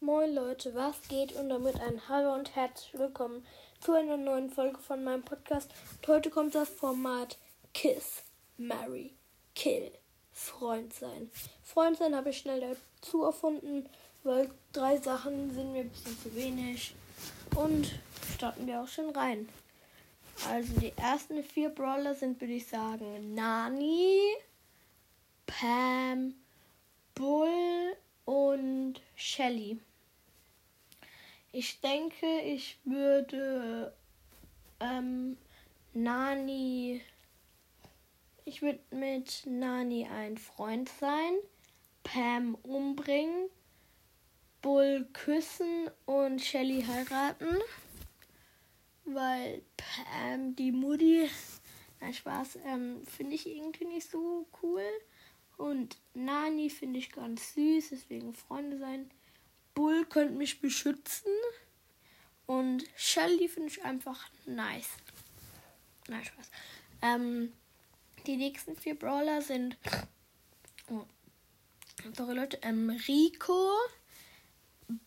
Moin Leute, was geht? Und damit ein Hallo und herzlich willkommen zu einer neuen Folge von meinem Podcast. Und heute kommt das Format Kiss, Marry, Kill, Freund sein. Freund sein habe ich schnell dazu erfunden, weil drei Sachen sind mir ein bisschen zu wenig. Und starten wir auch schon rein. Also die ersten vier Brawler sind, würde ich sagen, Nani, Pam, Bull und Shelly. Ich denke, ich würde ähm, Nani. Ich würde mit Nani ein Freund sein, Pam umbringen, Bull küssen und Shelly heiraten. Weil Pam, die Mutti, nein Spaß, ähm, finde ich irgendwie nicht so cool. Und Nani finde ich ganz süß, deswegen Freunde sein. Bull könnte mich beschützen. Und Shelly finde ich einfach nice. Nein, Spaß. Ähm, die nächsten vier Brawler sind. Oh, sorry Leute. Ähm, Rico,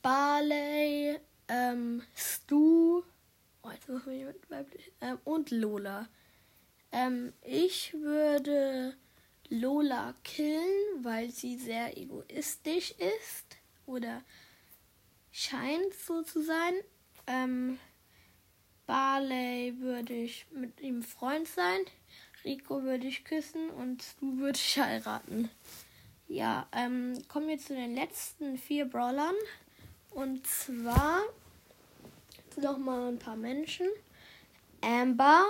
Barley, ähm, Stu. Oh, jetzt muss ich mit weiblich. Ähm, und Lola. Ähm, ich würde Lola killen, weil sie sehr egoistisch ist. Oder scheint so zu sein. Ähm, Barley würde ich mit ihm Freund sein. Rico würde ich küssen und du würde ich heiraten. Ja, ähm, kommen wir zu den letzten vier Brawlern. Und zwar noch mal ein paar Menschen. Amber,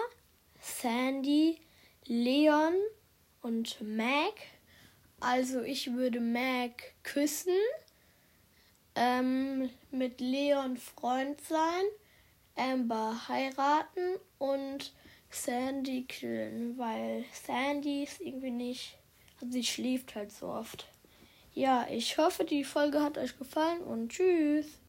Sandy, Leon und Mac. Also ich würde Mac küssen ähm, mit Leon Freund sein, Amber heiraten und Sandy killen, weil Sandy ist irgendwie nicht, also sie schläft halt so oft. Ja, ich hoffe, die Folge hat euch gefallen und tschüss.